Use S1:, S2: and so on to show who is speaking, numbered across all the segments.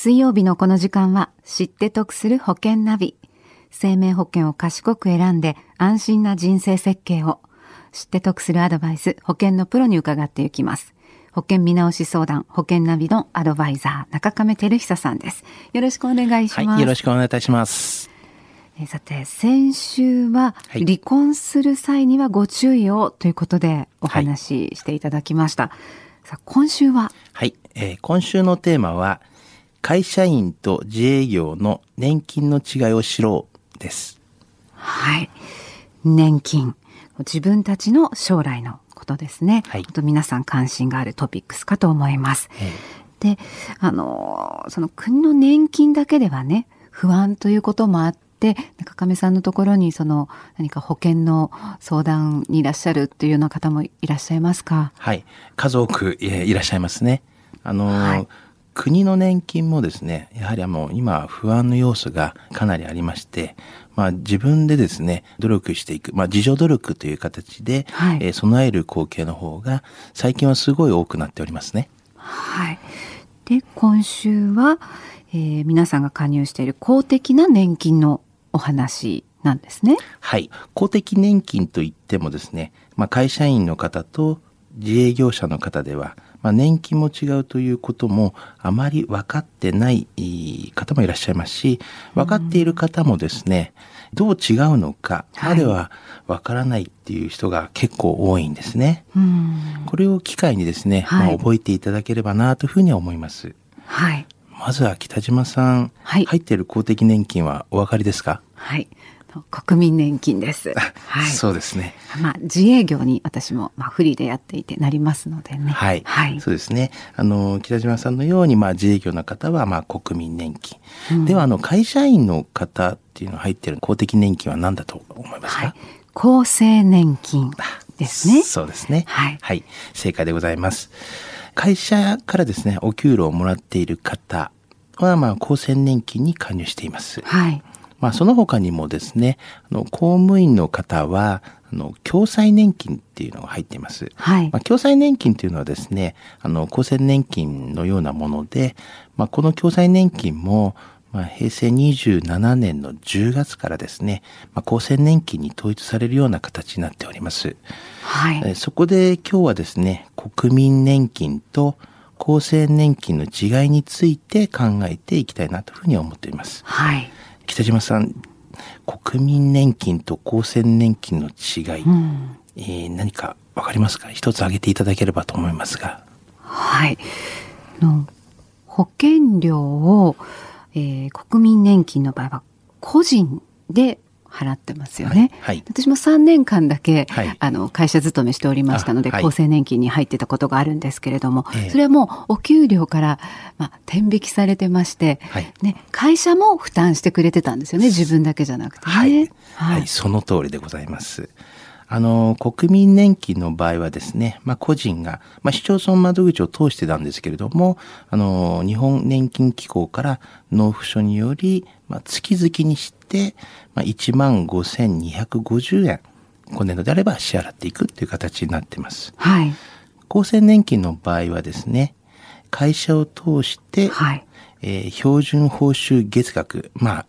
S1: 水曜日のこの時間は知って得する保険ナビ。生命保険を賢く選んで安心な人生設計を。知って得するアドバイス、保険のプロに伺っていきます。保険見直し相談、保険ナビのアドバイザー、中亀照久さんです。よろしくお願いします。は
S2: い、よろしくお願いいたします。
S1: えさて、先週は、離婚する際にはご注意をということでお話ししていただきました。はい、さあ、今週は？
S2: はい、えー、今週のテーマは、会社員と自営業の年金の違いを知ろうです。
S1: はい。年金。自分たちの将来のことですね。はい。と皆さん関心があるトピックスかと思います。はい、で、あの、その国の年金だけではね、不安ということもあって、中亀さんのところにその何か保険の相談にいらっしゃるっていうような方もいらっしゃいますか？
S2: はい。数多くいらっしゃいますね。あの、はい国の年金もですね、やはりもう今不安の要素がかなりありまして、まあ自分でですね、努力していく、まあ自助努力という形で、はい、えー、備える後継の方が最近はすごい多くなっておりますね。
S1: はい。で、今週は、えー、皆さんが加入している公的な年金のお話なんですね。
S2: はい。公的年金といってもですね、まあ会社員の方と自営業者の方では、まあ、年金も違うということもあまり分かってない方もいらっしゃいますし、分かっている方もですね、どう違うのかまでは分からないっていう人が結構多いんですね。これを機会にですね、はい、まあ、覚えていただければなというふうには思います。
S1: はい。
S2: まずは北島さん、はい、入っている公的年金はお分かりですか？
S1: はい。国民年金です。
S2: はい。そうですね。
S1: まあ、自営業に私も、まあ、フリーでやっていてなりますのでね。
S2: はい。はい。そうですね。あの、北島さんのように、まあ、自営業の方は、まあ、国民年金。うん、では、あの、会社員の方っていうの入っている公的年金は何だと思いますか、はい、
S1: 厚生年金ですね。
S2: そうですね。はい。はい。正解でございます。会社からですね、お給料をもらっている方は、まあ、厚生年金に加入しています。はい。まあ、その他にもですね、あの、公務員の方は、あの、共済年金っていうのが入っています。はい。まあ、共済年金っていうのはですね、あの、厚生年金のようなもので、まあ、この共済年金も、まあ、平成27年の10月からですね、まあ、厚生年金に統一されるような形になっております。はい。そこで今日はですね、国民年金と厚生年金の違いについて考えていきたいなというふうに思っています。はい。北島さん、国民年金と厚生年金の違い、うん、えー、何かわかりますか？一つ挙げていただければと思いますが。
S1: はい。の保険料を、えー、国民年金の場合は個人で払ってますよね。はい、はい、私も3年間だけ、はい、あの会社勤めしておりましたので、はい、厚生年金に入ってたことがあるんですけれども、えー、それはもうお給料から、まあ、天引きされてまして、ね、会社も負担してくれてたんですよね自分だけじゃなくてね。
S2: はい、その通りでございます。あの、国民年金の場合はですね、まあ、個人が、まあ、市町村窓口を通してたんですけれども、あの、日本年金機構から納付書により、まあ、月々にして、まあ、1万5250円、今年度であれば支払っていくっていう形になってます。はい。厚生年金の場合はですね、会社を通して、はい、えー、標準報酬月額、まあ、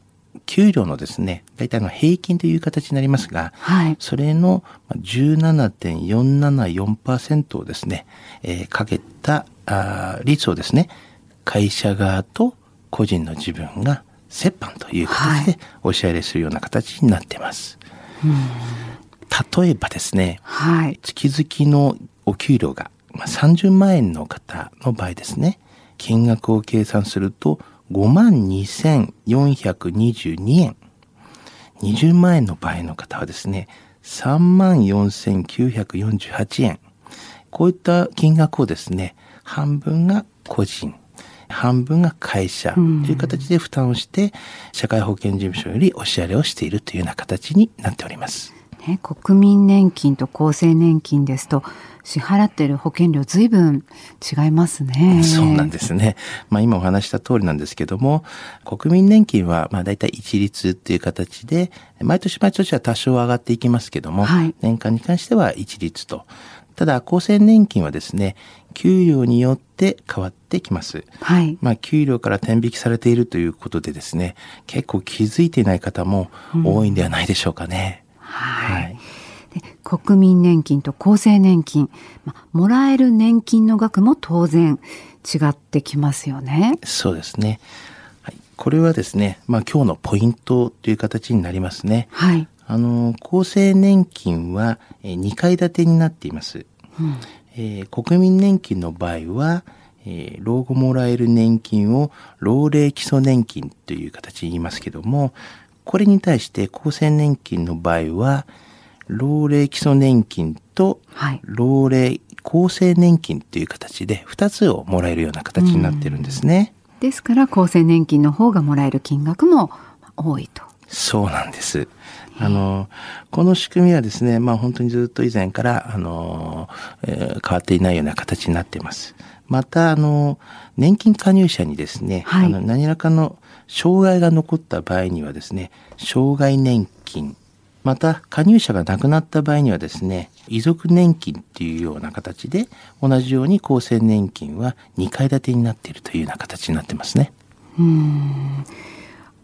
S2: 給料のですね、大体の平均という形になりますが、はい、それの17.474%をですね、えー、かけたあ率をですね、会社側と個人の自分が折半という形でお支払いするような形になっています。はい、例えばですね、はい、月々のお給料が30万円の方の場合ですね、金額を計算すると52,422円。20万円の場合の方はですね、34,948円。こういった金額をですね、半分が個人、半分が会社という形で負担をして、社会保険事務所よりお支払いをしているというような形になっております。
S1: ね、国民年金と厚生年金ですと、支払っている保険料ずいぶん違いますね。
S2: そうなんですね。まあ今お話した通りなんですけども、国民年金はまあ大体一律っていう形で、毎年毎年は多少上がっていきますけども、はい、年間に関しては一律と。ただ、厚生年金はですね、給料によって変わってきます。はい。まあ、給料から転引きされているということでですね、結構気づいていない方も多いんではないでしょうかね。
S1: うん、はい、はい国民年金と厚生年金、まあ、もらえる年金の額も当然違ってきますよね。
S2: そうですね。はい、これはですね、まあ今日のポイントという形になりますね。はい。あの、厚生年金は2階建てになっています。うんえー、国民年金の場合は、えー、老後もらえる年金を老齢基礎年金という形に言いますけども、これに対して厚生年金の場合は、老齢基礎年金と、老齢厚生年金という形で2つをもらえるような形になってるんですね。
S1: ですから厚生年金の方がもらえる金額も多いと。
S2: そうなんです。あの、この仕組みはですね、まあ本当にずっと以前から、あの、えー、変わっていないような形になっています。また、あの、年金加入者にですね、はい、あの何らかの障害が残った場合にはですね、障害年金、また加入者が亡くなった場合にはですね、遺族年金っていうような形で、同じように厚生年金は2階建てになっているというような形になってますね。うん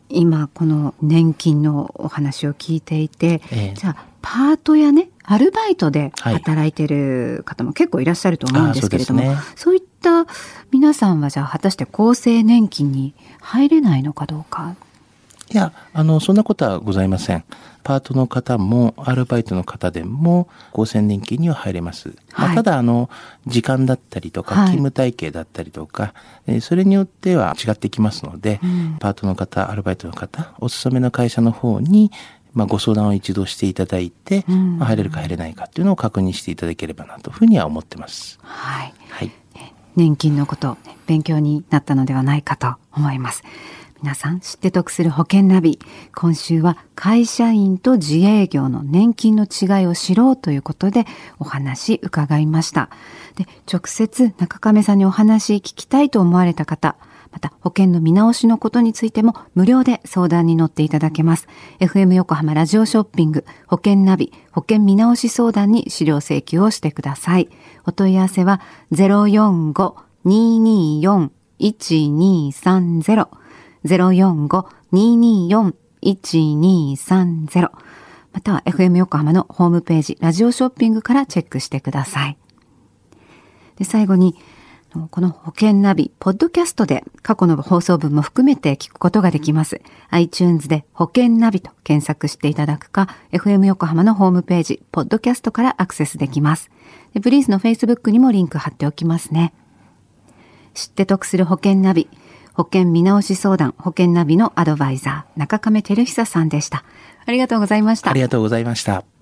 S1: 今この年金のお話を聞いていて、えー、じゃあパートやねアルバイトで働いてる方も結構いらっしゃると思うんですけれども、はい、そう、ね,、いった皆さんはじゃあ果たして厚生年金に入れないのかどうか
S2: いや、あの、そんなことはございません。パートの方も、アルバイトの方でも、厚生年金には入れます。はい、まあ、ただ、あの、時間だったりとか、勤務体系だったりとか、はい、それによっては違ってきますので、うん、パートの方、アルバイトの方、お勤めの会社の方に、まあ、ご相談を一度していただいて、うん、まあ、入れるか入れないかっていうのを確認していただければなというふうには思ってます。
S1: はい。はい。年金のこと、勉強になったのではないかと思います。皆さん知って得する保険ナビ。今週は会社員と自営業の年金の違いを知ろうということでお話伺いました。で、直接中亀さんにお話聞きたいと思われた方、また保険の見直しのことについても無料で相談に乗っていただけます。FM 横浜ラジオショッピング保険ナビ保険見直し相談に資料請求をしてください。お問い合わせは045-224-1230 045-224-1230または FM 横浜のホームページ、ラジオショッピングからチェックしてください。で、最後に、この保険ナビ、ポッドキャストで過去の放送分も含めて聞くことができます。iTunes で保険ナビと検索していただくか、FM 横浜のホームページ、ポッドキャストからアクセスできます。でブリーズの Facebook にもリンク貼っておきますね。知って得する保険ナビ。保険見直し相談、保険ナビのアドバイザー、中亀照久さんでした。ありがとうございました。
S2: ありがとうございました。